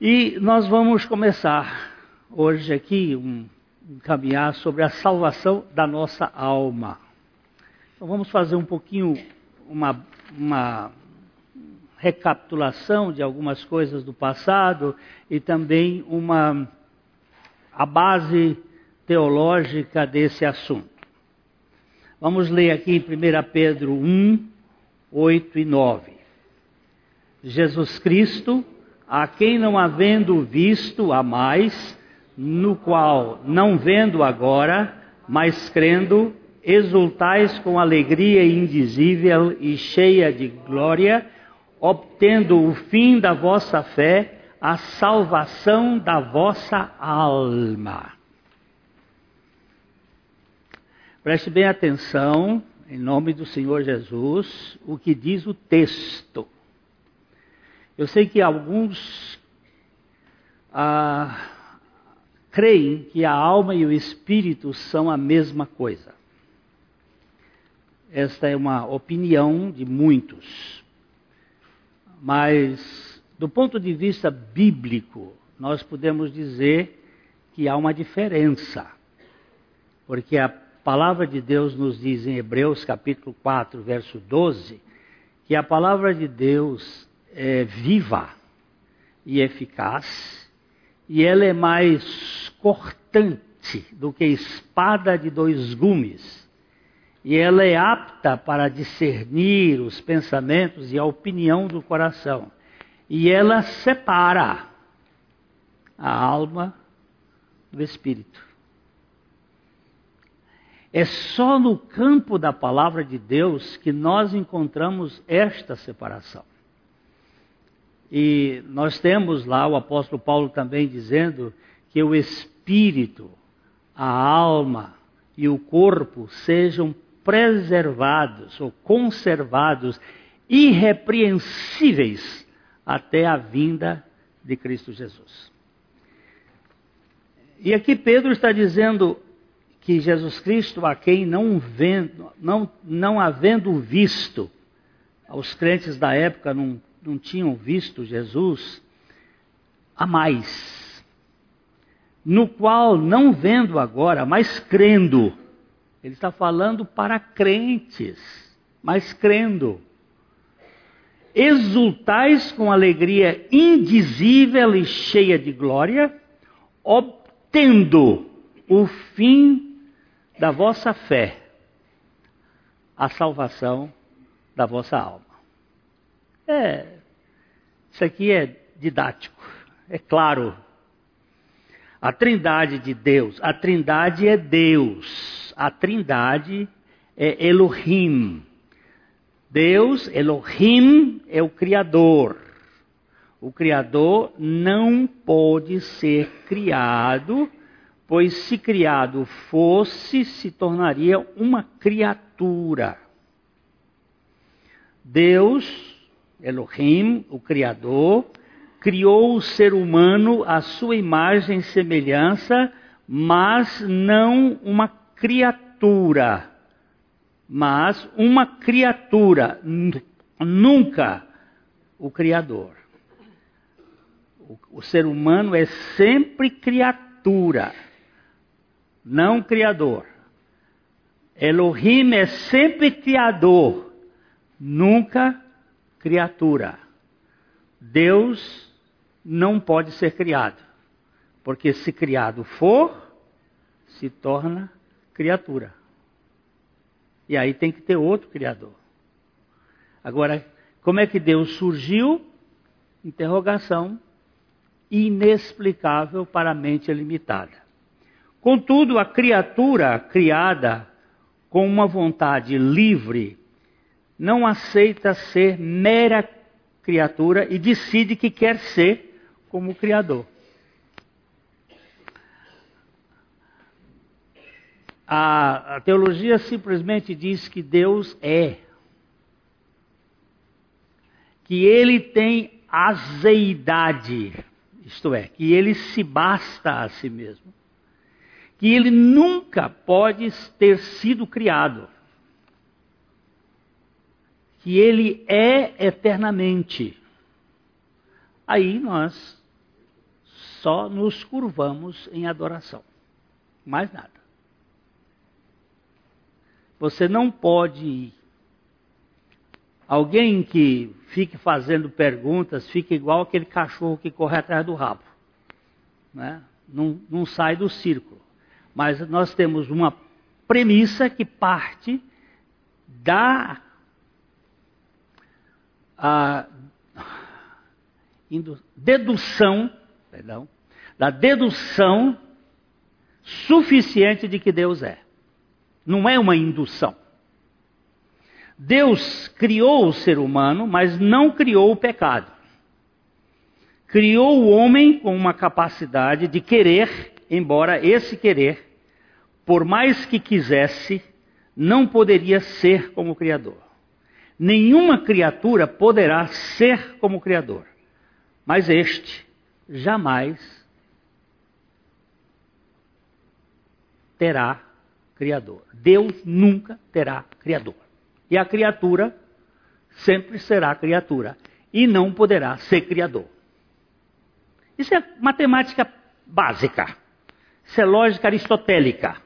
E nós vamos começar hoje aqui um, um caminhar sobre a salvação da nossa alma. Então vamos fazer um pouquinho uma, uma recapitulação de algumas coisas do passado e também uma a base teológica desse assunto. Vamos ler aqui em 1 Pedro 1, 8 e 9. Jesus Cristo, a quem não havendo visto a mais, no qual, não vendo agora, mas crendo, exultais com alegria indizível e cheia de glória, obtendo o fim da vossa fé, a salvação da vossa alma. Preste bem atenção, em nome do Senhor Jesus, o que diz o texto. Eu sei que alguns ah, creem que a alma e o espírito são a mesma coisa. Esta é uma opinião de muitos. Mas, do ponto de vista bíblico, nós podemos dizer que há uma diferença. Porque a palavra de Deus nos diz em Hebreus capítulo 4, verso 12, que a palavra de Deus é viva e eficaz, e ela é mais cortante do que espada de dois gumes e ela é apta para discernir os pensamentos e a opinião do coração. E ela separa a alma do espírito. É só no campo da palavra de Deus que nós encontramos esta separação. E nós temos lá o apóstolo Paulo também dizendo que o espírito, a alma e o corpo sejam preservados ou conservados, irrepreensíveis até a vinda de Cristo Jesus. E aqui Pedro está dizendo que Jesus Cristo, a quem não, vendo, não, não havendo visto, os crentes da época não, não tinham visto Jesus, a mais, no qual não vendo agora, mas crendo, ele está falando para crentes, mas crendo. Exultais com alegria indizível e cheia de glória, obtendo o fim da vossa fé, a salvação da vossa alma. É, isso aqui é didático, é claro. A trindade de Deus, a trindade é Deus a trindade é Elohim. Deus, Elohim, é o Criador. O Criador não pode ser criado, pois se criado fosse, se tornaria uma criatura. Deus, Elohim, o Criador, criou o ser humano à sua imagem e semelhança, mas não uma criatura, mas uma criatura, nunca o Criador. O, ser humano é sempre criatura, não criador. Elohim é sempre criador, nunca criatura. Deus não pode ser criado, porque se criado for, se torna criatura. E aí tem que ter outro criador. Agora, como é que Deus surgiu? Interrogação inexplicável para a mente limitada. Contudo, a criatura criada com uma vontade livre não aceita ser mera criatura e decide que quer ser como Criador. A, a teologia simplesmente diz que Deus é. Que ele tem azeidade, isto é, que ele se basta a si mesmo. Que ele nunca pode ter sido criado. Que ele é eternamente. Aí nós só nos curvamos em adoração. Mais nada. Você não pode. Alguém que fique fazendo perguntas fica igual aquele cachorro que corre atrás do rabo. Né? Não, não sai do círculo. Mas nós temos uma premissa que parte da a, dedução, perdão, da dedução suficiente de que Deus é. Não é uma indução. Deus criou o ser humano, mas não criou o pecado. Criou o homem com uma capacidade de querer, embora esse querer, por mais que quisesse, não poderia ser como Criador. Nenhuma criatura poderá ser como Criador, mas este jamais terá Criador. Deus nunca terá Criador. E a criatura sempre será criatura e não poderá ser Criador. Isso é matemática básica. Isso é lógica aristotélica.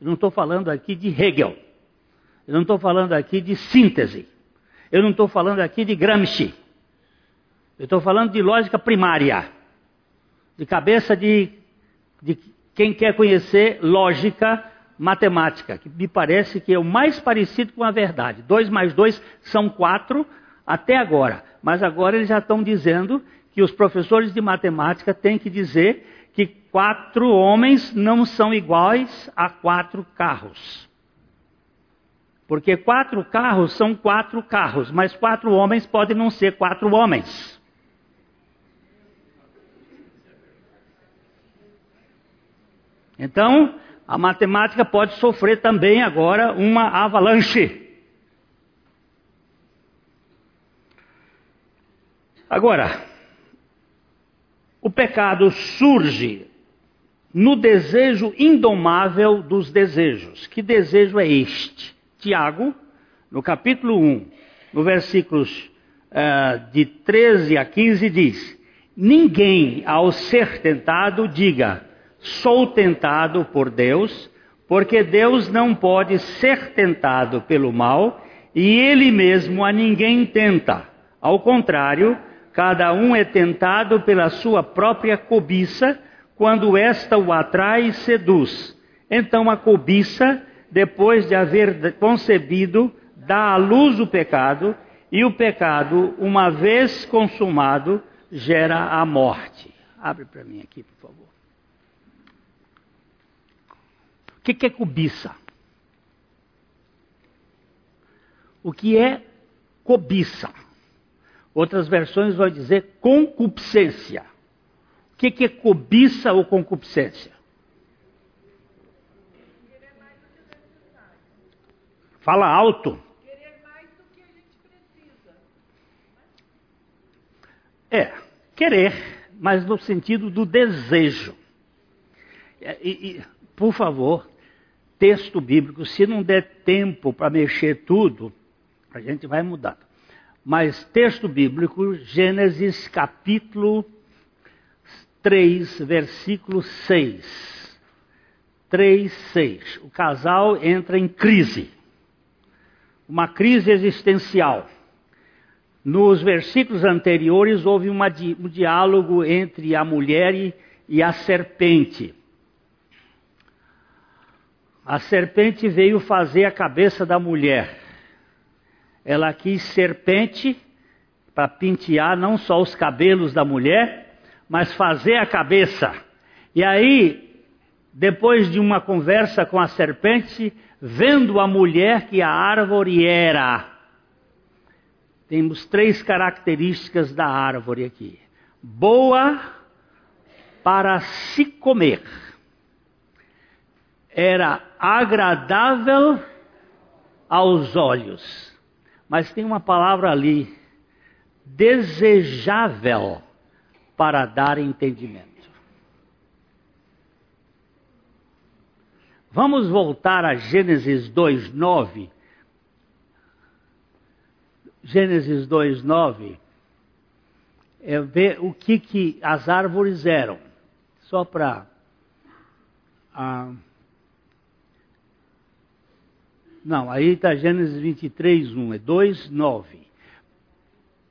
Eu não estou falando aqui de Hegel. Eu não estou falando aqui de síntese. Eu não estou falando aqui de Gramsci. Eu estou falando de lógica primária. De cabeça de, de quem quer conhecer lógica matemática, que me parece que é o mais parecido com a verdade. Dois mais dois são quatro até agora. Mas agora eles já estão dizendo que os professores de matemática têm que dizer que quatro homens não são iguais a quatro carros. Porque quatro carros são quatro carros, mas quatro homens podem não ser quatro homens. Então, a matemática pode sofrer também agora uma avalanche. Agora, o pecado surge no desejo indomável dos desejos. Que desejo é este? Tiago, no capítulo 1, no versículos uh, de 13 a 15, diz: Ninguém, ao ser tentado, diga, sou tentado por Deus, porque Deus não pode ser tentado pelo mal e ele mesmo a ninguém tenta. Ao contrário, cada um é tentado pela sua própria cobiça, quando esta o atrai e seduz. Então a cobiça depois de haver concebido, dá à luz o pecado, e o pecado, uma vez consumado, gera a morte. Abre para mim aqui, por favor. O que, é cobiça? O que é cobiça? Outras versões vão dizer concupiscência. O que é cobiça ou concupiscência? Fala alto. Querer mais do que a gente precisa. É, querer, mas no sentido do desejo. E, e, por favor, texto bíblico, se não der tempo para mexer tudo, a gente vai mudar. Mas texto bíblico, Gênesis capítulo 3, versículo 6. 3, 6. O casal entra em crise uma crise existencial. Nos versículos anteriores houve uma, um diálogo entre a mulher e, e a serpente. A serpente veio fazer a cabeça da mulher. Ela quis serpente para pentear não só os cabelos da mulher, mas fazer a cabeça. E aí, depois de uma conversa com a serpente, vendo a mulher que a árvore era. Temos três características da árvore aqui: boa para se comer, era agradável aos olhos, mas tem uma palavra ali, desejável para dar entendimento. Vamos voltar a Gênesis 2:9. Gênesis 2:9 é ver o que, que as árvores eram. só para. Ah, não, aí está Gênesis 23, 1, é 2, 9.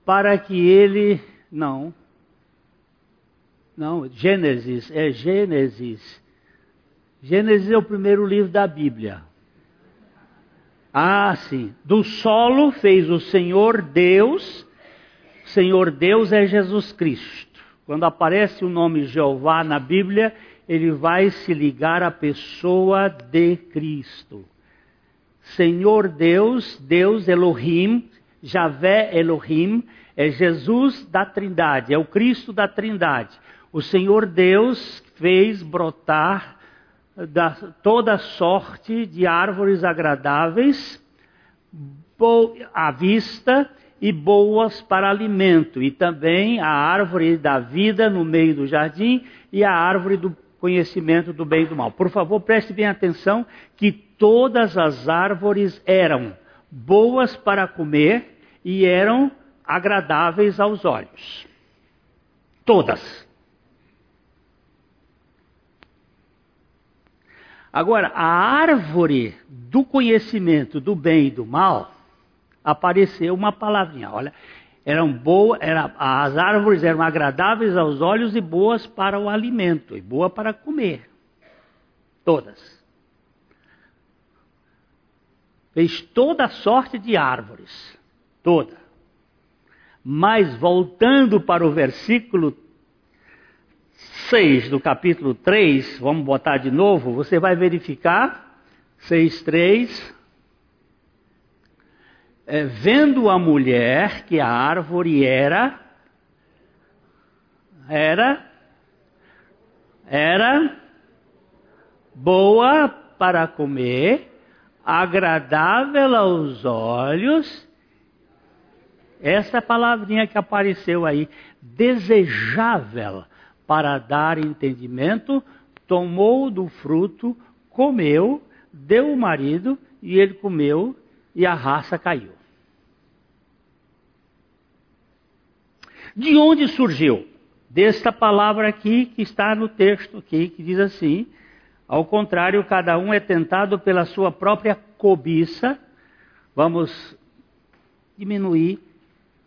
Para que ele. Não. Não, Gênesis, é Gênesis. Gênesis é o primeiro livro da Bíblia. Ah, sim. Do solo fez o Senhor Deus. Senhor Deus é Jesus Cristo. Quando aparece o nome Jeová na Bíblia, ele vai se ligar à pessoa de Cristo. Senhor Deus, Deus Elohim, Javé Elohim, é Jesus da Trindade, é o Cristo da Trindade. O Senhor Deus fez brotar da, toda sorte de árvores agradáveis à vista e boas para alimento, e também a árvore da vida no meio do jardim e a árvore do conhecimento do bem e do mal. Por favor, preste bem atenção que todas as árvores eram boas para comer e eram agradáveis aos olhos. Todas. Agora, a árvore do conhecimento do bem e do mal, apareceu uma palavrinha. Olha, eram boas, era, as árvores eram agradáveis aos olhos e boas para o alimento, e boa para comer. Todas. Fez toda sorte de árvores. Toda. Mas voltando para o versículo 6 do capítulo 3, vamos botar de novo, você vai verificar, 6, 3. É, vendo a mulher que a árvore era, era, era boa para comer, agradável aos olhos, essa palavrinha que apareceu aí, desejável para dar entendimento, tomou do fruto, comeu, deu o marido e ele comeu e a raça caiu. De onde surgiu? Desta palavra aqui que está no texto aqui, que diz assim: ao contrário, cada um é tentado pela sua própria cobiça. Vamos diminuir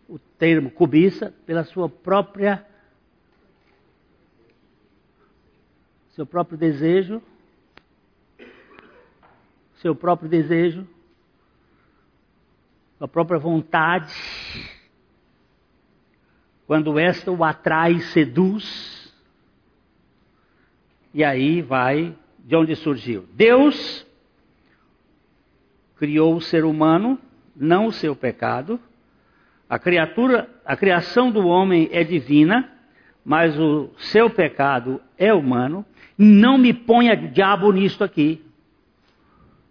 o termo cobiça pela sua própria seu próprio desejo, seu próprio desejo, sua própria vontade, quando esta o atrai, seduz, e aí vai de onde surgiu. Deus criou o ser humano, não o seu pecado. A criatura, a criação do homem é divina, mas o seu pecado é humano. Não me ponha diabo nisto aqui.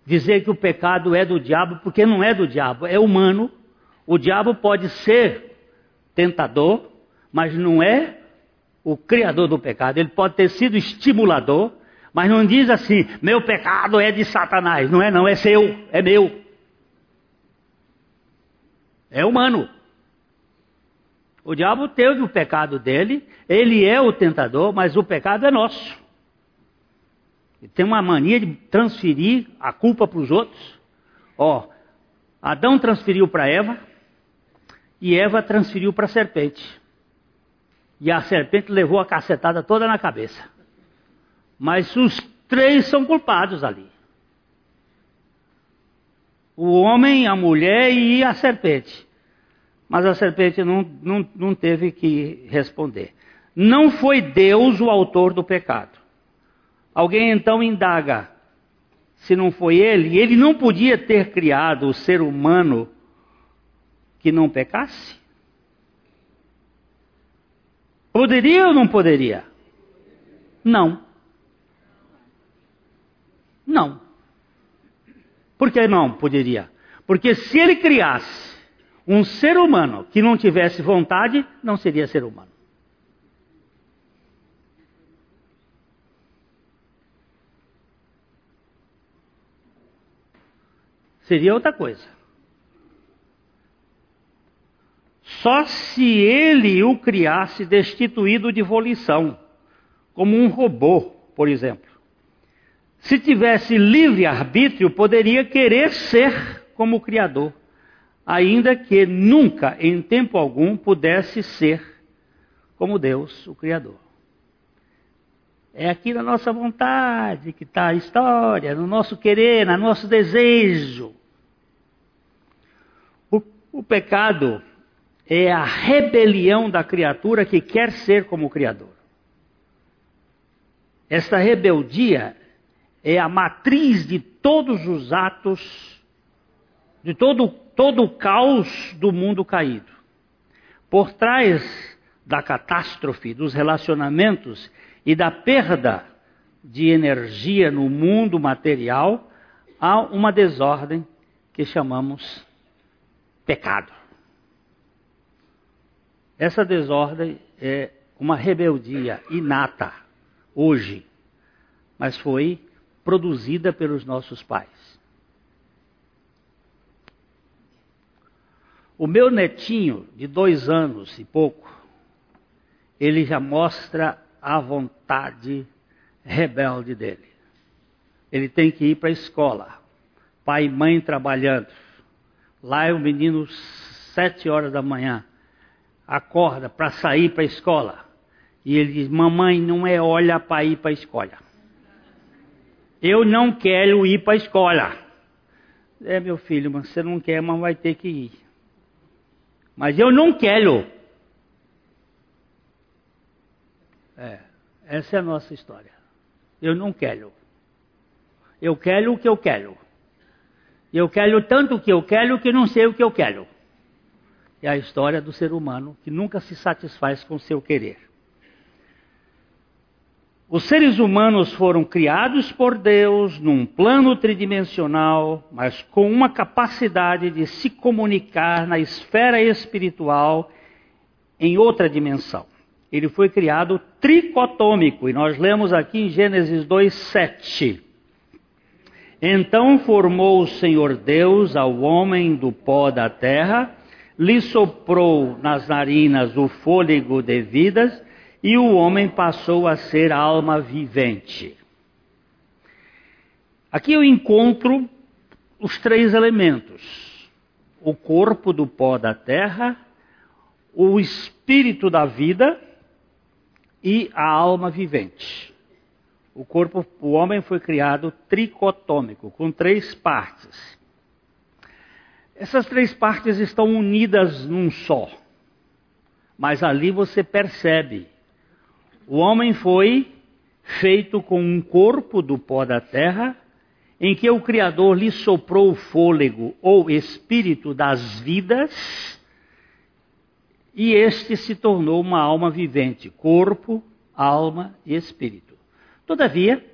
Dizer que o pecado é do diabo, porque não é do diabo, é humano. O diabo pode ser tentador, mas não é o criador do pecado. Ele pode ter sido estimulador, mas não diz assim: meu pecado é de Satanás. Não é, não, é seu, é meu. É humano. O diabo teve o pecado dele, ele é o tentador, mas o pecado é nosso. Ele tem uma mania de transferir a culpa para os outros. Ó, Adão transferiu para Eva e Eva transferiu para a serpente. E a serpente levou a cacetada toda na cabeça. Mas os três são culpados ali. O homem, a mulher e a serpente. Mas a serpente não, não, não teve que responder. Não foi Deus o autor do pecado. Alguém então indaga se não foi ele, ele não podia ter criado o ser humano que não pecasse? Poderia ou não poderia? Não. Não. Por que não poderia? Porque se ele criasse um ser humano que não tivesse vontade, não seria ser humano. Seria outra coisa. Só se ele o criasse destituído de volição. como um robô, por exemplo. Se tivesse livre arbítrio, poderia querer ser como o Criador, ainda que nunca, em tempo algum, pudesse ser como Deus, o Criador. É aqui na nossa vontade que está a história, no nosso querer, no nosso desejo. O, o pecado é a rebelião da criatura que quer ser como o Criador. Esta rebeldia é a matriz de todos os atos, de todo, todo o caos do mundo caído. Por trás da catástrofe dos relacionamentos e da perda de energia no mundo material, há uma desordem que chamamos pecado. Essa desordem é uma rebeldia inata hoje, mas foi produzida pelos nossos pais. O meu netinho, de dois anos e pouco, ele já mostra a vontade rebelde dele. Ele tem que ir para a escola. Pai e mãe trabalhando. Lá é o menino, sete horas da manhã, acorda para sair para a escola. E ele diz: Mamãe, não é olha para ir para a escola. Eu não quero ir para a escola. É, meu filho, mas você não quer, mas vai ter que ir. Mas eu não quero. É, essa é a nossa história. Eu não quero. Eu quero o que eu quero. Eu quero tanto o que eu quero que não sei o que eu quero. É a história do ser humano que nunca se satisfaz com o seu querer. Os seres humanos foram criados por Deus num plano tridimensional, mas com uma capacidade de se comunicar na esfera espiritual em outra dimensão ele foi criado tricotômico, e nós lemos aqui em Gênesis 2:7. Então formou o Senhor Deus ao homem do pó da terra, lhe soprou nas narinas o fôlego de vidas, e o homem passou a ser alma vivente. Aqui eu encontro os três elementos: o corpo do pó da terra, o espírito da vida e a alma vivente. O corpo, o homem foi criado tricotômico, com três partes. Essas três partes estão unidas num só. Mas ali você percebe. O homem foi feito com um corpo do pó da terra, em que o Criador lhe soprou o fôlego ou espírito das vidas e este se tornou uma alma vivente, corpo, alma e espírito. Todavia,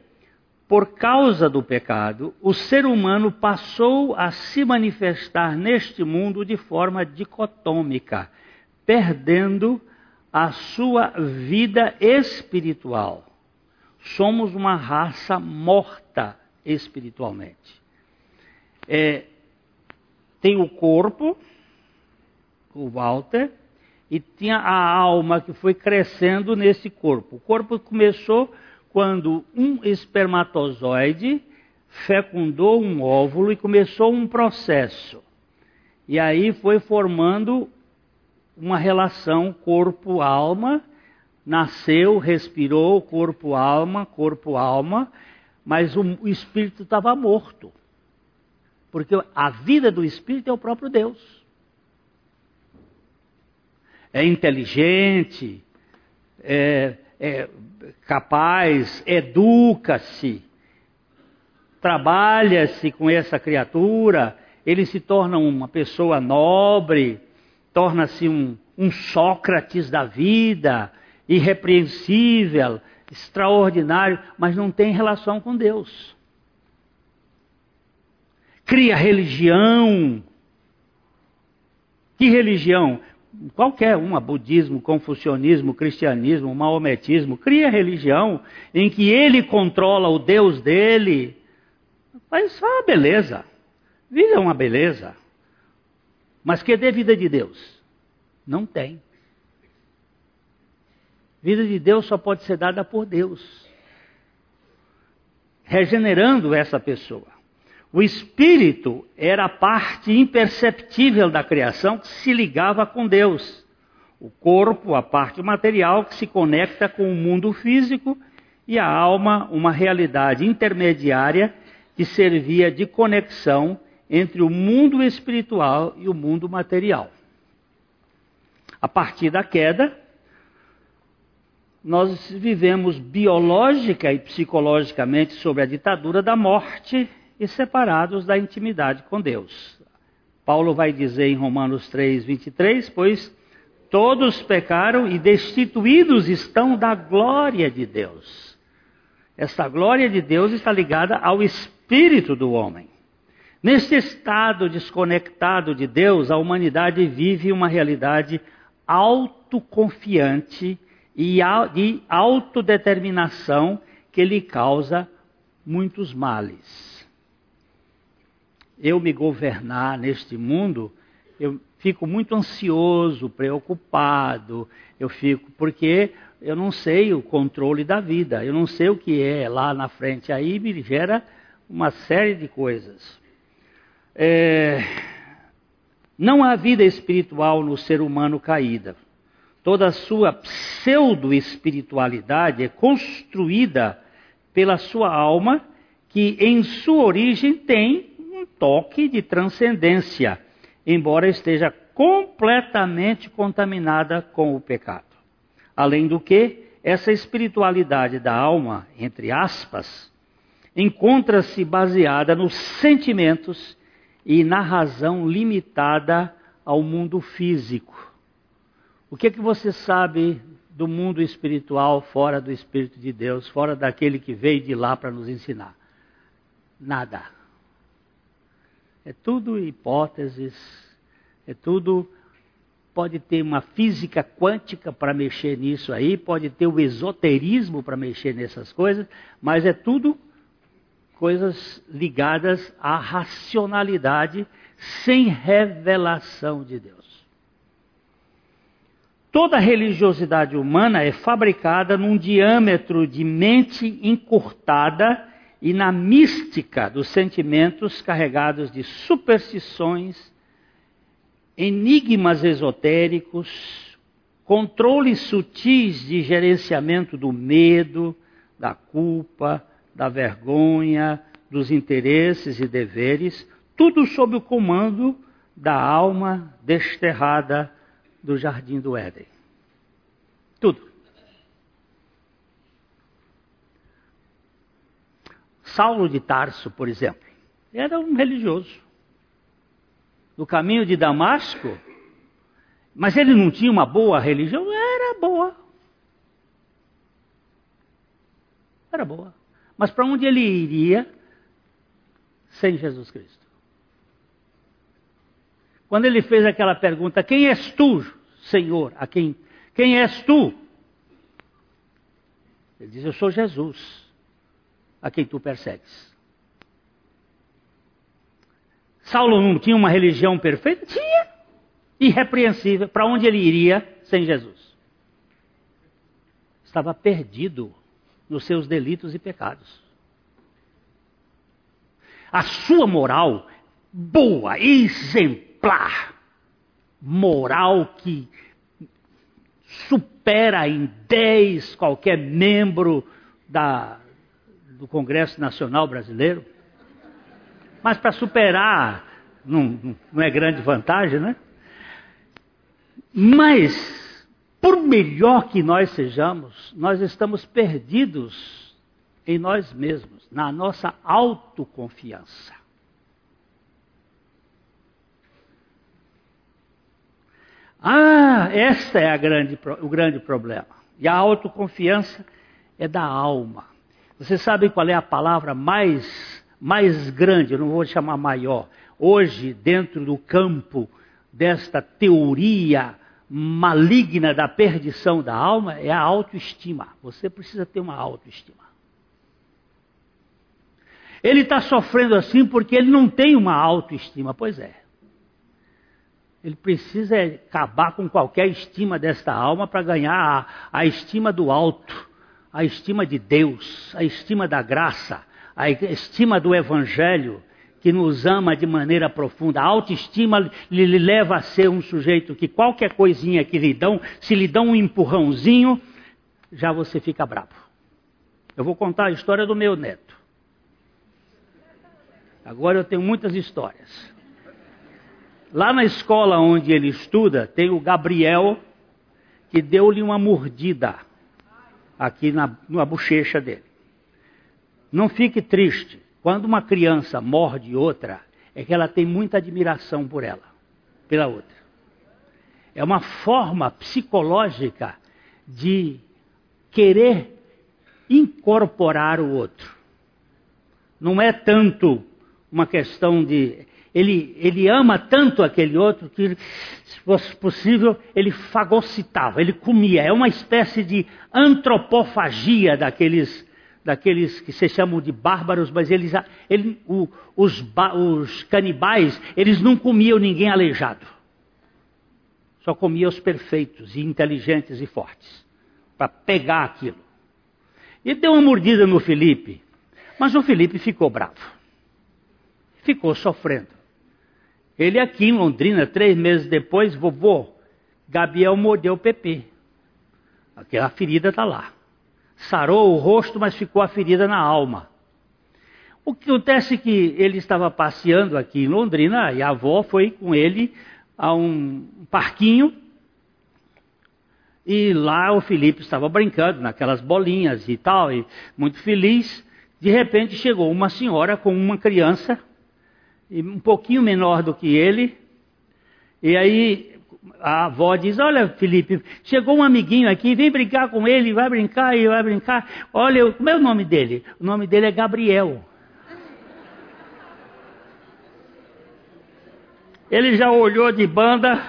por causa do pecado, o ser humano passou a se manifestar neste mundo de forma dicotômica, perdendo a sua vida espiritual. Somos uma raça morta espiritualmente. É, tem o corpo, o Walter, e tinha a alma que foi crescendo nesse corpo. O corpo começou quando um espermatozoide fecundou um óvulo e começou um processo. E aí foi formando uma relação corpo-alma, nasceu, respirou, corpo-alma, corpo-alma, mas o espírito estava morto. Porque a vida do espírito é o próprio Deus é inteligente, é, é capaz, educa-se, trabalha-se com essa criatura, ele se torna uma pessoa nobre, torna-se um, um Sócrates da vida, irrepreensível, extraordinário, mas não tem relação com Deus. Cria religião. Que religião? qualquer uma, budismo, confucionismo, cristianismo, maometismo, cria religião em que ele controla o Deus dele. Mas ah, beleza. Vida é uma beleza. Mas que dê vida de Deus? Não tem. Vida de Deus só pode ser dada por Deus, regenerando essa pessoa. O espírito era a parte imperceptível da criação que se ligava com Deus. O corpo, a parte material que se conecta com o mundo físico, e a alma, uma realidade intermediária que servia de conexão entre o mundo espiritual e o mundo material. A partir da queda, nós vivemos biológica e psicologicamente sob a ditadura da morte e separados da intimidade com Deus. Paulo vai dizer em Romanos 3, 23: Pois todos pecaram e destituídos estão da glória de Deus. Essa glória de Deus está ligada ao espírito do homem. Neste estado desconectado de Deus, a humanidade vive uma realidade autoconfiante e de autodeterminação que lhe causa muitos males eu me governar neste mundo, eu fico muito ansioso, preocupado, eu fico, porque eu não sei o controle da vida, eu não sei o que é lá na frente, aí me gera uma série de coisas. É, não há vida espiritual no ser humano caída. Toda a sua pseudo-espiritualidade é construída pela sua alma, que em sua origem tem toque de transcendência, embora esteja completamente contaminada com o pecado. Além do que, essa espiritualidade da alma, entre aspas, encontra-se baseada nos sentimentos e na razão limitada ao mundo físico. O que é que você sabe do mundo espiritual fora do Espírito de Deus, fora daquele que veio de lá para nos ensinar? Nada. É tudo hipóteses, é tudo. Pode ter uma física quântica para mexer nisso aí, pode ter o esoterismo para mexer nessas coisas, mas é tudo coisas ligadas à racionalidade sem revelação de Deus. Toda religiosidade humana é fabricada num diâmetro de mente encurtada e na mística dos sentimentos carregados de superstições, enigmas esotéricos, controles sutis de gerenciamento do medo, da culpa, da vergonha, dos interesses e deveres, tudo sob o comando da alma desterrada do jardim do Éden. Tudo. Saulo de Tarso, por exemplo, era um religioso. No caminho de Damasco, mas ele não tinha uma boa religião? Era boa. Era boa. Mas para onde ele iria sem Jesus Cristo? Quando ele fez aquela pergunta: Quem és tu, Senhor? A quem? Quem és tu? Ele diz: Eu sou Jesus a quem tu persegues. Saulo não tinha uma religião perfeita? Tinha. Irrepreensível. Para onde ele iria sem Jesus? Estava perdido nos seus delitos e pecados. A sua moral, boa, exemplar, moral que supera em dez qualquer membro da, do Congresso Nacional Brasileiro. Mas para superar não, não é grande vantagem, né? Mas, por melhor que nós sejamos, nós estamos perdidos em nós mesmos, na nossa autoconfiança. Ah, esta é grande, o grande problema. E a autoconfiança é da alma. Você sabe qual é a palavra mais, mais grande, eu não vou chamar maior, hoje dentro do campo desta teoria maligna da perdição da alma? É a autoestima. Você precisa ter uma autoestima. Ele está sofrendo assim porque ele não tem uma autoestima. Pois é. Ele precisa acabar com qualquer estima desta alma para ganhar a, a estima do alto, a estima de Deus, a estima da graça, a estima do Evangelho, que nos ama de maneira profunda. A autoestima lhe leva a ser um sujeito que qualquer coisinha que lhe dão, se lhe dão um empurrãozinho, já você fica bravo. Eu vou contar a história do meu neto. Agora eu tenho muitas histórias. Lá na escola onde ele estuda, tem o Gabriel, que deu-lhe uma mordida aqui na, na bochecha dele. Não fique triste. Quando uma criança morde outra, é que ela tem muita admiração por ela, pela outra. É uma forma psicológica de querer incorporar o outro. Não é tanto uma questão de. Ele, ele ama tanto aquele outro que, se fosse possível, ele fagocitava, ele comia. É uma espécie de antropofagia daqueles, daqueles que se chamam de bárbaros, mas eles, ele, o, os, os canibais, eles não comiam ninguém aleijado. Só comiam os perfeitos e inteligentes e fortes, para pegar aquilo. E deu uma mordida no Felipe, mas o Felipe ficou bravo ficou sofrendo. Ele aqui em Londrina, três meses depois, vovô, Gabriel mordeu o Pepe. Aquela ferida está lá. Sarou o rosto, mas ficou a ferida na alma. O que acontece é que ele estava passeando aqui em Londrina e a avó foi com ele a um parquinho. E lá o Felipe estava brincando naquelas bolinhas e tal, e muito feliz. De repente chegou uma senhora com uma criança um pouquinho menor do que ele. E aí a avó diz: Olha, Felipe, chegou um amiguinho aqui, vem brincar com ele, vai brincar e vai brincar. Olha, como é o nome dele? O nome dele é Gabriel. Ele já olhou de banda,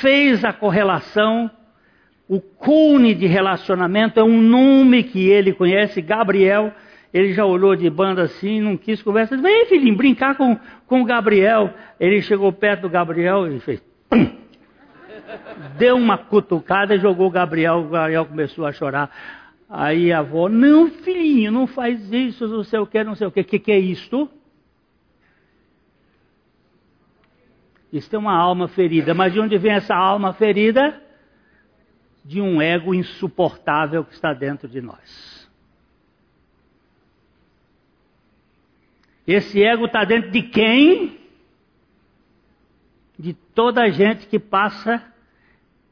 fez a correlação. O cune de relacionamento é um nome que ele conhece, Gabriel. Ele já olhou de banda assim, não quis conversa. Vem, filhinho, brincar com, com o Gabriel. Ele chegou perto do Gabriel e fez. Pum! Deu uma cutucada e jogou o Gabriel. O Gabriel começou a chorar. Aí a avó, não, filhinho, não faz isso, não sei o que, não sei o que. O que, que é isto? Isso é uma alma ferida. Mas de onde vem essa alma ferida? De um ego insuportável que está dentro de nós. Esse ego está dentro de quem? De toda a gente que passa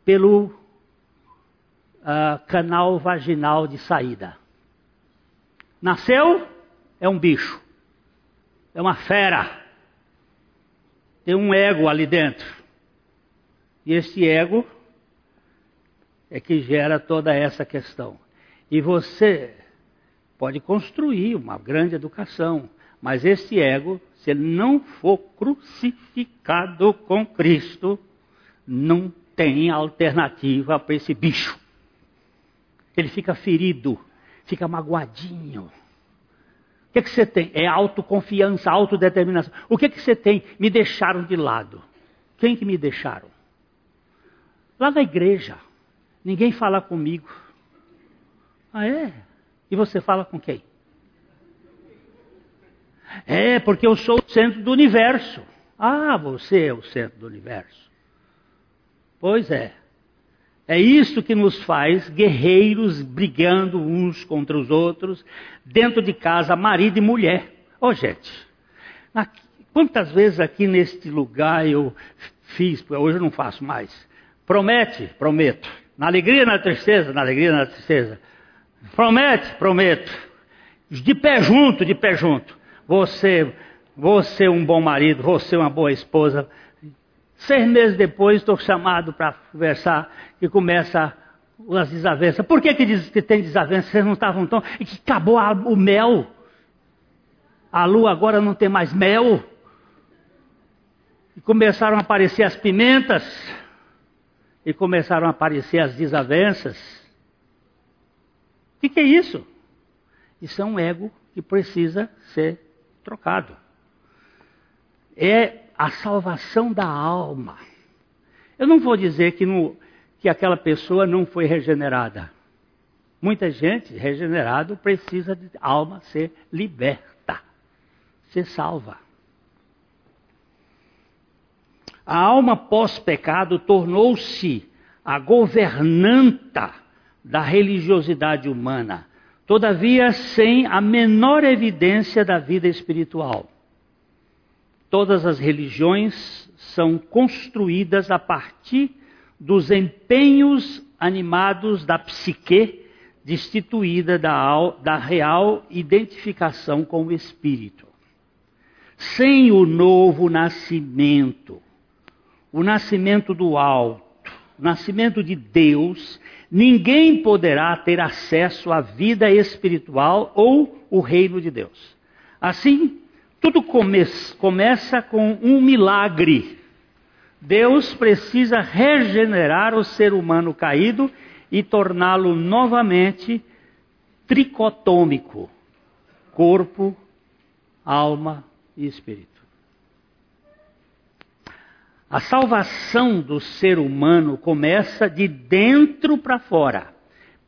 pelo uh, canal vaginal de saída. Nasceu, é um bicho, é uma fera, tem um ego ali dentro. E esse ego é que gera toda essa questão. E você pode construir uma grande educação, mas esse ego, se ele não for crucificado com Cristo, não tem alternativa para esse bicho. Ele fica ferido, fica magoadinho. O que, é que você tem? É autoconfiança, autodeterminação. O que, é que você tem? Me deixaram de lado. Quem que me deixaram? Lá na igreja. Ninguém fala comigo. Ah, é? E você fala com quem? É, porque eu sou o centro do universo. Ah, você é o centro do universo. Pois é. É isso que nos faz guerreiros brigando uns contra os outros, dentro de casa, marido e mulher. Ô, oh, gente, aqui, quantas vezes aqui neste lugar eu fiz, hoje eu não faço mais. Promete, prometo. Na alegria, na tristeza, na alegria, na tristeza. Promete, prometo. De pé junto, de pé junto você, você um bom marido, você uma boa esposa. Seis meses depois estou chamado para conversar e começa as desavenças. Por que, que diz que tem desavenças? Vocês não estavam tão. E que acabou a, o mel. A lua agora não tem mais mel. E começaram a aparecer as pimentas. E começaram a aparecer as desavenças. O que, que é isso? Isso é um ego que precisa ser trocado. É a salvação da alma. Eu não vou dizer que, que aquela pessoa não foi regenerada. Muita gente regenerado precisa de alma ser liberta, ser salva. A alma pós-pecado tornou-se a governanta da religiosidade humana, todavia sem a menor evidência da vida espiritual. Todas as religiões são construídas a partir dos empenhos animados da psique destituída da, da real identificação com o Espírito. Sem o novo nascimento, o nascimento do alto, o nascimento de Deus, ninguém poderá ter acesso à vida espiritual ou o reino de Deus. Assim, tudo come começa com um milagre. Deus precisa regenerar o ser humano caído e torná-lo novamente tricotômico corpo, alma e espírito. A salvação do ser humano começa de dentro para fora.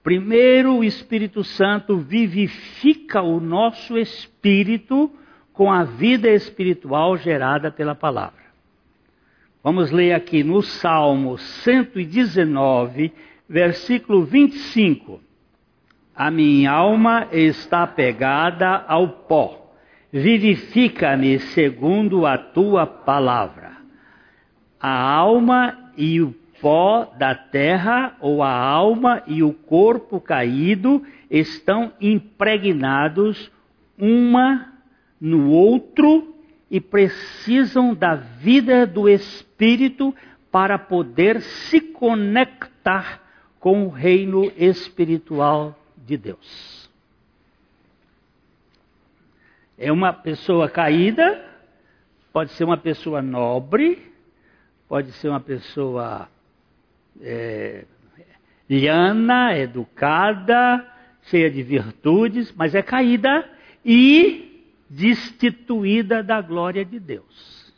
Primeiro, o Espírito Santo vivifica o nosso espírito com a vida espiritual gerada pela palavra. Vamos ler aqui no Salmo 119, versículo 25. A minha alma está pegada ao pó, vivifica-me segundo a tua palavra a alma e o pó da terra, ou a alma e o corpo caído, estão impregnados uma no outro e precisam da vida do Espírito para poder se conectar com o reino espiritual de Deus. É uma pessoa caída, pode ser uma pessoa nobre, pode ser uma pessoa é, liana, educada, cheia de virtudes, mas é caída e destituída da glória de Deus.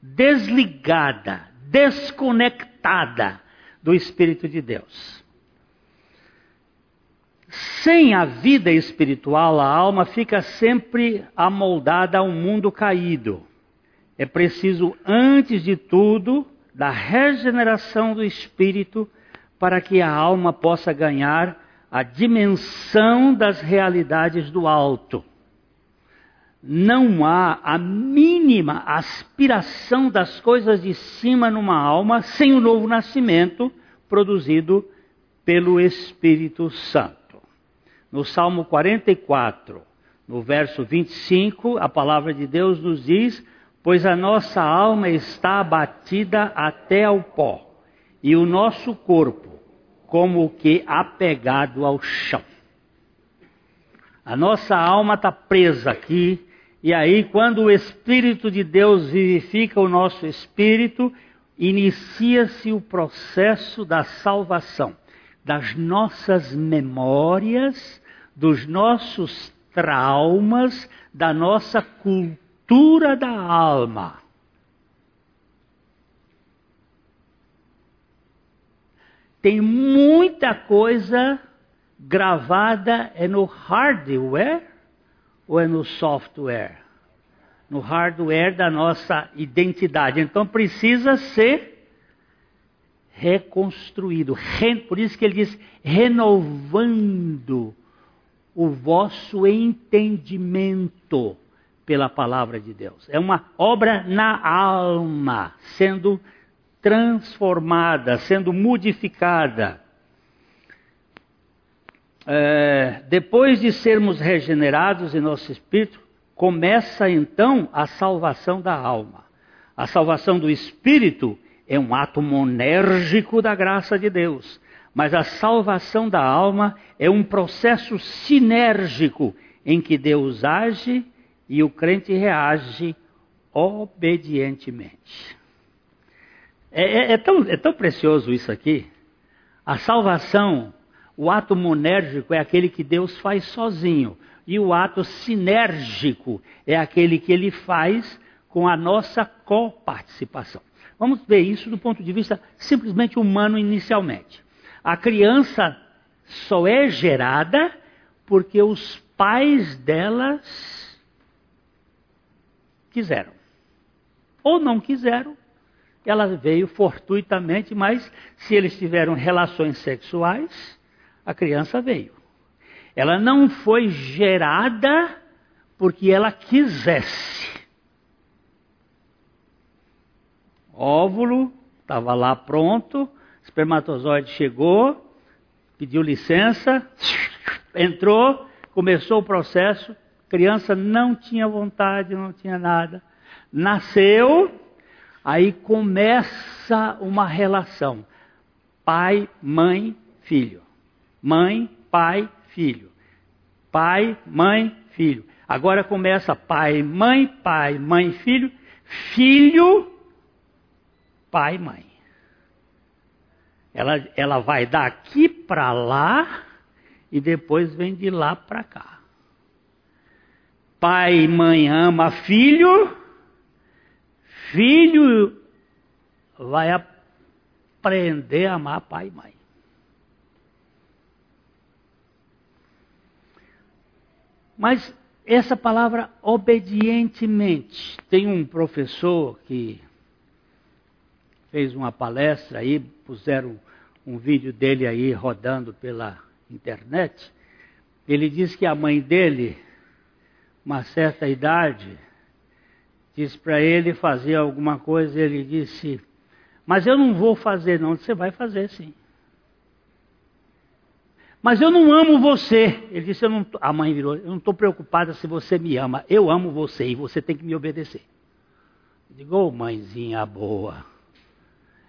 Desligada, desconectada do Espírito de Deus. Sem a vida espiritual, a alma fica sempre amoldada a um mundo caído é preciso, antes de tudo, da regeneração do espírito para que a alma possa ganhar a dimensão das realidades do alto. Não há a mínima aspiração das coisas de cima numa alma sem o novo nascimento produzido pelo Espírito Santo. No Salmo 44, no verso 25, a palavra de Deus nos diz: pois a nossa alma está abatida até ao pó, e o nosso corpo como que apegado ao chão. A nossa alma está presa aqui, e aí, quando o Espírito de Deus vivifica o nosso espírito, inicia-se o processo da salvação das nossas memórias, dos nossos traumas, da nossa cultura da alma. Tem muita coisa gravada é no hardware ou é no software? No hardware da nossa identidade. Então precisa ser reconstruído. Por isso que ele diz renovando o vosso entendimento pela palavra de Deus. É uma obra na alma, sendo transformada, sendo modificada. É, depois de sermos regenerados em nosso espírito, começa então a salvação da alma. A salvação do espírito é um ato monérgico da graça de Deus, mas a salvação da alma é um processo sinérgico em que Deus age e o crente reage obedientemente. É, é, é, tão, é tão precioso isso aqui. A salvação, o ato monérgico é aquele que Deus faz sozinho. E o ato sinérgico é aquele que ele faz com a nossa coparticipação. Vamos ver isso do ponto de vista simplesmente humano inicialmente. A criança só é gerada porque os pais delas quiseram. Ou não quiseram, ela veio fortuitamente, mas se eles tiveram relações sexuais, a criança veio. Ela não foi gerada porque ela quisesse. Óvulo estava lá pronto, espermatozoide chegou, pediu licença, entrou, começou o processo, criança não tinha vontade, não tinha nada. Nasceu, aí começa uma relação. Pai, mãe, filho. Mãe, pai, filho. Pai, mãe, filho. Agora começa pai, mãe, pai, mãe, filho, filho, pai, mãe. Ela, ela vai daqui para lá e depois vem de lá para cá. Pai e mãe ama filho, filho vai aprender a amar pai e mãe. Mas essa palavra obedientemente, tem um professor que fez uma palestra aí, puseram um vídeo dele aí rodando pela internet. Ele diz que a mãe dele, uma certa idade, disse para ele fazer alguma coisa, ele disse: Mas eu não vou fazer, não. Você vai fazer sim. Mas eu não amo você. Ele disse, não, a mãe virou, eu não estou preocupada se você me ama. Eu amo você e você tem que me obedecer. Eu digo, ô oh, mãezinha boa.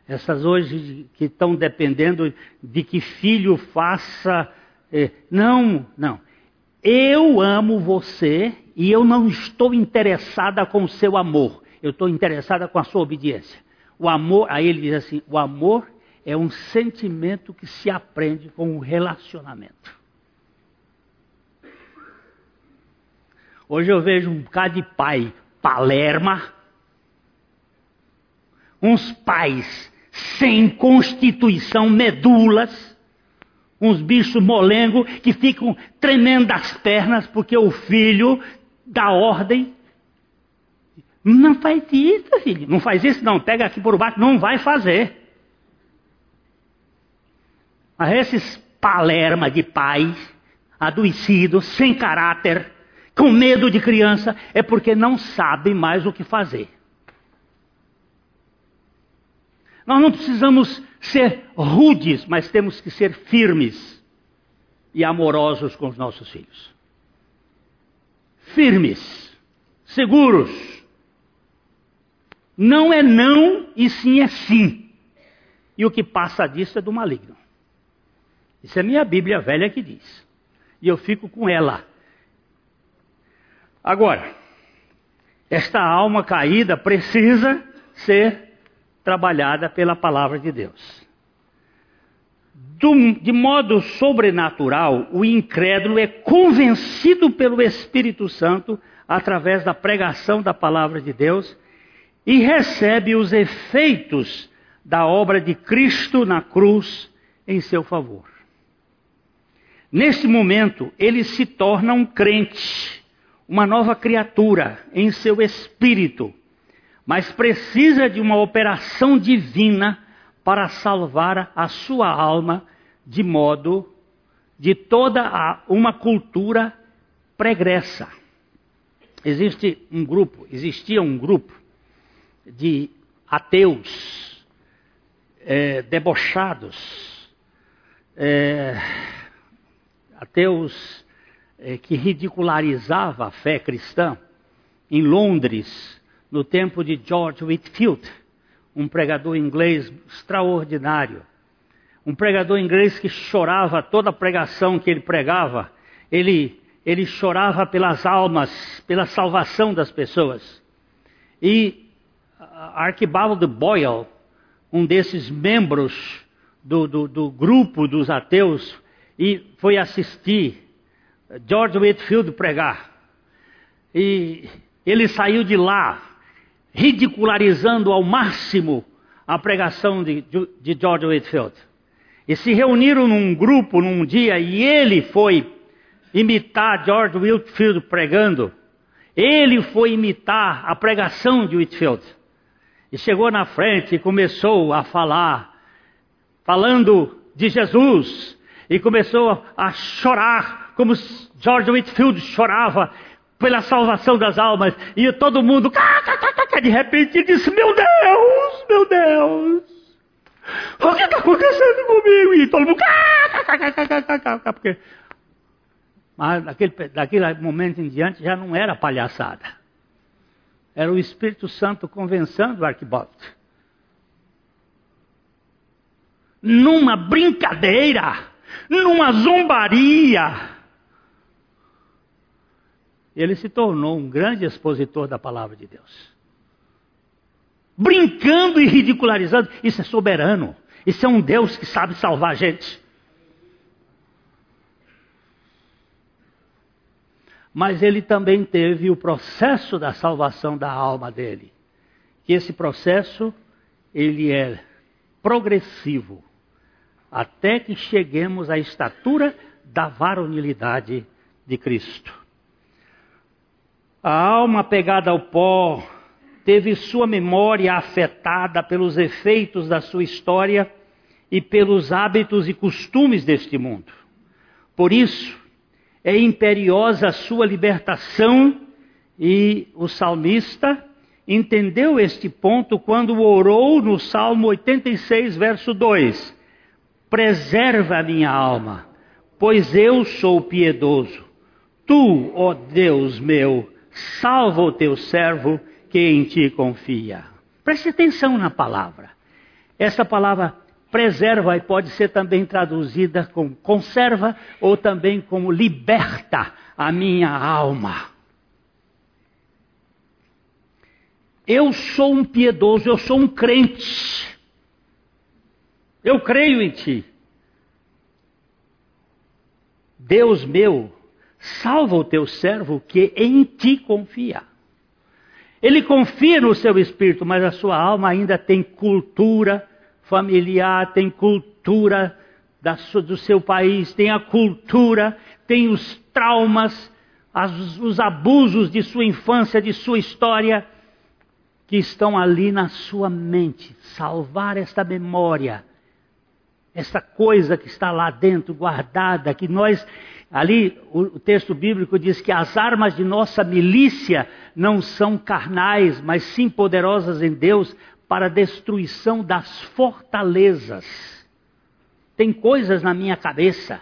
Essas hoje que estão dependendo de que filho faça. Eh, não, não. Eu amo você e eu não estou interessada com o seu amor. Eu estou interessada com a sua obediência. O amor, aí ele diz assim: o amor é um sentimento que se aprende com o relacionamento. Hoje eu vejo um bocado de pai palerma, uns pais sem constituição, medulas, uns bichos molengo que ficam tremendo as pernas porque o filho dá ordem. Não faz isso, filho. Não faz isso, não. Pega aqui por baixo. Não vai fazer. Mas esses palerma de pais, adoecidos, sem caráter, com medo de criança, é porque não sabem mais o que fazer. Nós não precisamos ser rudes, mas temos que ser firmes e amorosos com os nossos filhos. Firmes, seguros. Não é não e sim é sim. E o que passa disso é do maligno. Isso é minha Bíblia velha que diz. E eu fico com ela. Agora, esta alma caída precisa ser trabalhada pela palavra de Deus. de modo sobrenatural, o incrédulo é convencido pelo Espírito Santo através da pregação da palavra de Deus e recebe os efeitos da obra de Cristo na cruz em seu favor. Nesse momento, ele se torna um crente, uma nova criatura em seu espírito, mas precisa de uma operação divina para salvar a sua alma de modo de toda a, uma cultura pregressa. Existe um grupo, existia um grupo de ateus é, debochados, é, ateus eh, que ridicularizava a fé cristã, em Londres, no tempo de George Whitfield, um pregador inglês extraordinário. Um pregador inglês que chorava toda a pregação que ele pregava. Ele, ele chorava pelas almas, pela salvação das pessoas. E Archibald Boyle, um desses membros do, do, do grupo dos ateus, e foi assistir George Whitfield pregar. E ele saiu de lá ridicularizando ao máximo a pregação de, de George Whitfield. E se reuniram num grupo num dia e ele foi imitar George Whitfield pregando. Ele foi imitar a pregação de Whitfield. E chegou na frente e começou a falar, falando de Jesus. E começou a chorar, como George Whitfield chorava pela salvação das almas. E todo mundo, de repente, disse: Meu Deus, meu Deus, o que está acontecendo comigo? E todo mundo, porque mas daquele, daquele momento em diante já não era palhaçada. Era o Espírito Santo convencendo o arquibaldo. Numa brincadeira, numa zombaria. Ele se tornou um grande expositor da palavra de Deus. Brincando e ridicularizando, isso é soberano. Isso é um Deus que sabe salvar a gente. mas ele também teve o processo da salvação da alma dele. Que esse processo ele é progressivo, até que cheguemos à estatura da varonilidade de Cristo. A alma pegada ao pó teve sua memória afetada pelos efeitos da sua história e pelos hábitos e costumes deste mundo. Por isso, é imperiosa a sua libertação e o salmista entendeu este ponto quando orou no Salmo 86, verso 2: Preserva a minha alma, pois eu sou piedoso. Tu, ó Deus meu, salva o teu servo que em ti confia. Preste atenção na palavra. Essa palavra preserva e pode ser também traduzida como conserva ou também como liberta a minha alma. Eu sou um piedoso, eu sou um crente. Eu creio em ti. Deus meu, salva o teu servo que em ti confia. Ele confia no seu espírito, mas a sua alma ainda tem cultura, familiar, tem cultura da, do seu país, tem a cultura, tem os traumas, as, os abusos de sua infância, de sua história, que estão ali na sua mente. Salvar esta memória, esta coisa que está lá dentro guardada, que nós. Ali o texto bíblico diz que as armas de nossa milícia não são carnais, mas sim poderosas em Deus para a destruição das fortalezas. Tem coisas na minha cabeça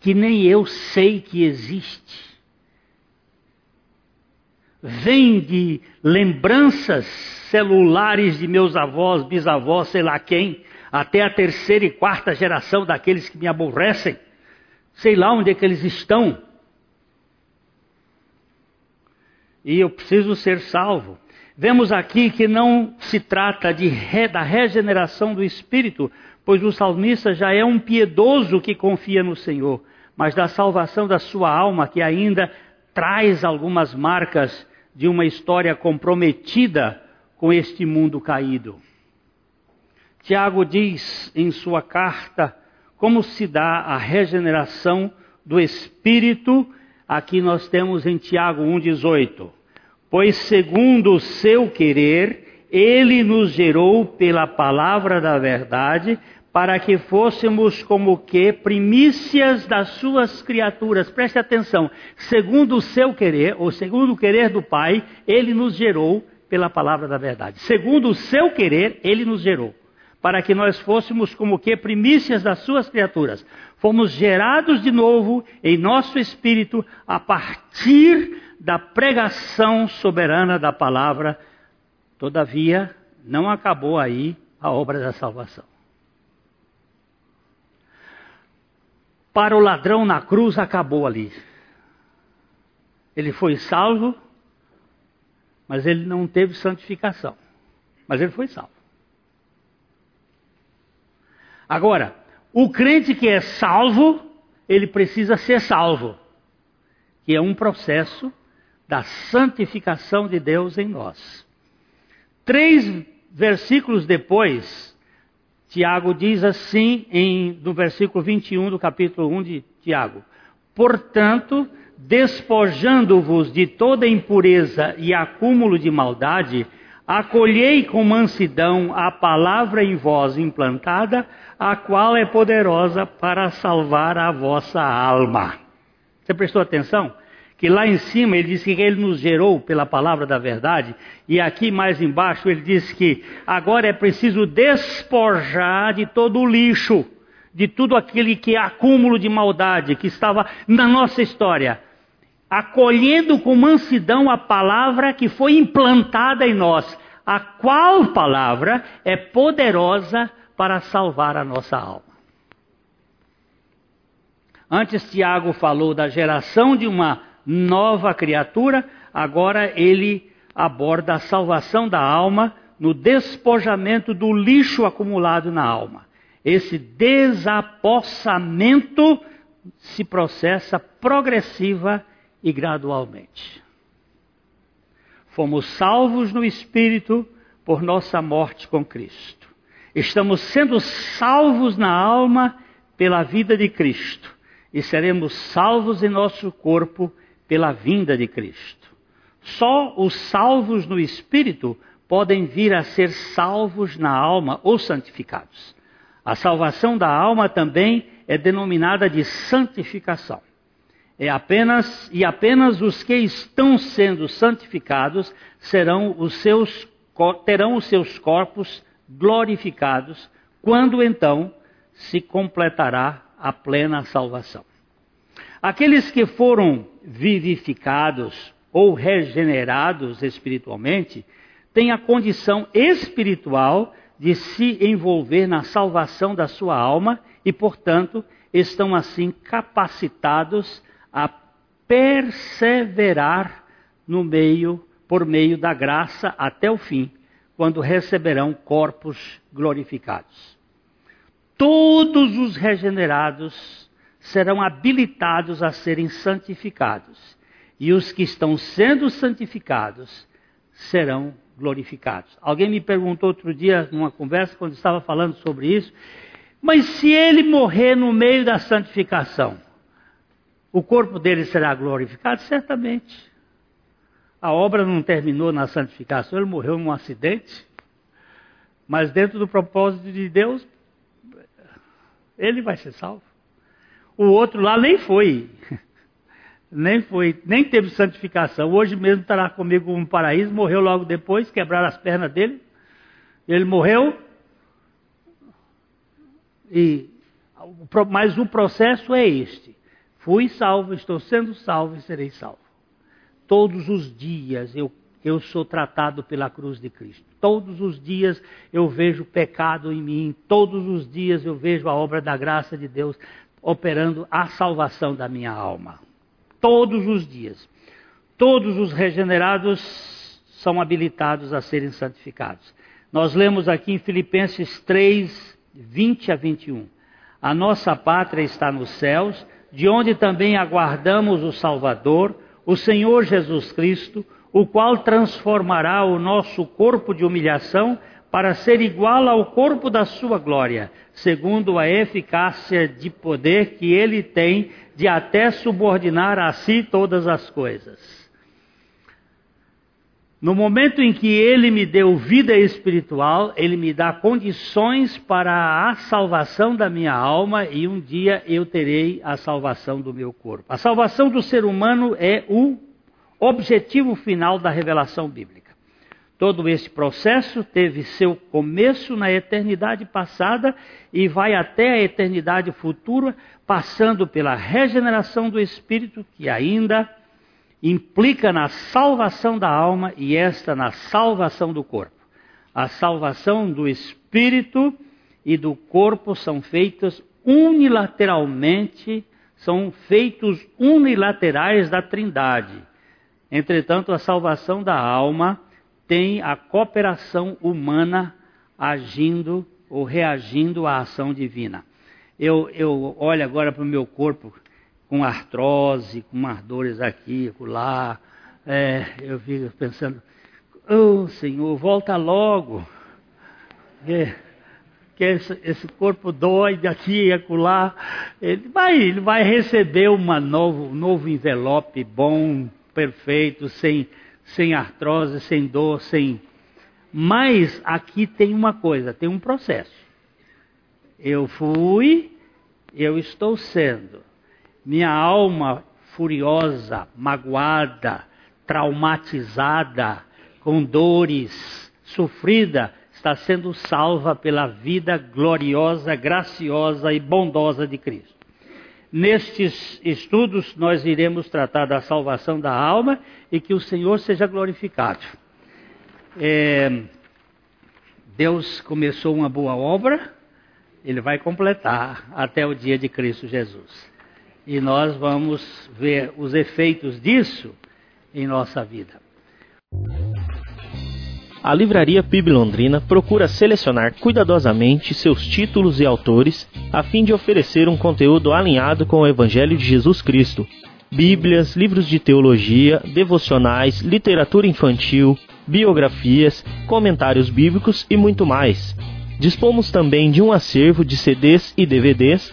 que nem eu sei que existe. Vem de lembranças celulares de meus avós, bisavós, sei lá quem, até a terceira e quarta geração daqueles que me aborrecem. Sei lá onde é que eles estão. E eu preciso ser salvo. Vemos aqui que não se trata de re, da regeneração do espírito, pois o salmista já é um piedoso que confia no Senhor, mas da salvação da sua alma, que ainda traz algumas marcas de uma história comprometida com este mundo caído. Tiago diz em sua carta como se dá a regeneração do espírito. Aqui nós temos em Tiago 1,18 pois segundo o seu querer, ele nos gerou pela palavra da verdade, para que fôssemos como que primícias das suas criaturas. Preste atenção, segundo o seu querer, ou segundo o querer do Pai, ele nos gerou pela palavra da verdade. Segundo o seu querer, ele nos gerou para que nós fôssemos como que primícias das suas criaturas. Fomos gerados de novo em nosso espírito a partir da pregação soberana da palavra. Todavia, não acabou aí a obra da salvação. Para o ladrão na cruz acabou ali. Ele foi salvo, mas ele não teve santificação. Mas ele foi salvo. Agora, o crente que é salvo, ele precisa ser salvo, que é um processo da santificação de Deus em nós. Três versículos depois, Tiago diz assim em, no versículo 21 do capítulo 1 de Tiago: Portanto, despojando-vos de toda impureza e acúmulo de maldade, acolhei com mansidão a palavra em vós implantada, a qual é poderosa para salvar a vossa alma. Você prestou atenção? Que lá em cima ele diz que ele nos gerou pela palavra da verdade, e aqui mais embaixo ele diz que agora é preciso despojar de todo o lixo, de tudo aquele que é acúmulo de maldade que estava na nossa história acolhendo com mansidão a palavra que foi implantada em nós, a qual palavra é poderosa para salvar a nossa alma. Antes Tiago falou da geração de uma nova criatura, agora ele aborda a salvação da alma no despojamento do lixo acumulado na alma. Esse desapossamento se processa progressiva e gradualmente. Fomos salvos no Espírito por nossa morte com Cristo. Estamos sendo salvos na alma pela vida de Cristo. E seremos salvos em nosso corpo pela vinda de Cristo. Só os salvos no Espírito podem vir a ser salvos na alma ou santificados. A salvação da alma também é denominada de santificação. É apenas e apenas os que estão sendo santificados serão os seus terão os seus corpos glorificados quando então se completará a plena salvação. Aqueles que foram vivificados ou regenerados espiritualmente têm a condição espiritual de se envolver na salvação da sua alma e, portanto, estão assim capacitados a perseverar no meio, por meio da graça até o fim, quando receberão corpos glorificados. Todos os regenerados serão habilitados a serem santificados, e os que estão sendo santificados serão glorificados. Alguém me perguntou outro dia, numa conversa, quando estava falando sobre isso, mas se ele morrer no meio da santificação, o corpo dele será glorificado? Certamente. A obra não terminou na santificação, ele morreu num acidente. Mas dentro do propósito de Deus, ele vai ser salvo. O outro lá nem foi. Nem foi, nem teve santificação. Hoje mesmo estará comigo no paraíso, morreu logo depois, quebraram as pernas dele. Ele morreu. E, mas o processo é este. Fui salvo, estou sendo salvo e serei salvo. Todos os dias eu, eu sou tratado pela cruz de Cristo. Todos os dias eu vejo pecado em mim. Todos os dias eu vejo a obra da graça de Deus operando a salvação da minha alma. Todos os dias. Todos os regenerados são habilitados a serem santificados. Nós lemos aqui em Filipenses 3, 20 a 21. A nossa pátria está nos céus de onde também aguardamos o Salvador, o Senhor Jesus Cristo, o qual transformará o nosso corpo de humilhação para ser igual ao corpo da sua glória, segundo a eficácia de poder que ele tem de até subordinar a si todas as coisas. No momento em que ele me deu vida espiritual, ele me dá condições para a salvação da minha alma e um dia eu terei a salvação do meu corpo. A salvação do ser humano é o objetivo final da revelação bíblica. Todo esse processo teve seu começo na eternidade passada e vai até a eternidade futura, passando pela regeneração do espírito que ainda implica na salvação da alma e esta na salvação do corpo. A salvação do espírito e do corpo são feitas unilateralmente, são feitos unilaterais da Trindade. Entretanto, a salvação da alma tem a cooperação humana agindo ou reagindo à ação divina. Eu, eu olho agora para o meu corpo com artrose, com umas dores aqui, lá. É, eu fico pensando, oh Senhor, volta logo. Que, que esse, esse, corpo doido aqui e acolá, ele vai, ele vai receber uma novo, um novo envelope bom, perfeito, sem, sem artrose, sem dor, sem. Mas aqui tem uma coisa, tem um processo. Eu fui, eu estou sendo. Minha alma furiosa, magoada, traumatizada, com dores, sofrida, está sendo salva pela vida gloriosa, graciosa e bondosa de Cristo. Nestes estudos, nós iremos tratar da salvação da alma e que o Senhor seja glorificado. É, Deus começou uma boa obra, ele vai completar até o dia de Cristo Jesus. E nós vamos ver os efeitos disso em nossa vida. A Livraria PIB Londrina procura selecionar cuidadosamente seus títulos e autores a fim de oferecer um conteúdo alinhado com o Evangelho de Jesus Cristo. Bíblias, livros de teologia, devocionais, literatura infantil, biografias, comentários bíblicos e muito mais. Dispomos também de um acervo de CDs e DVDs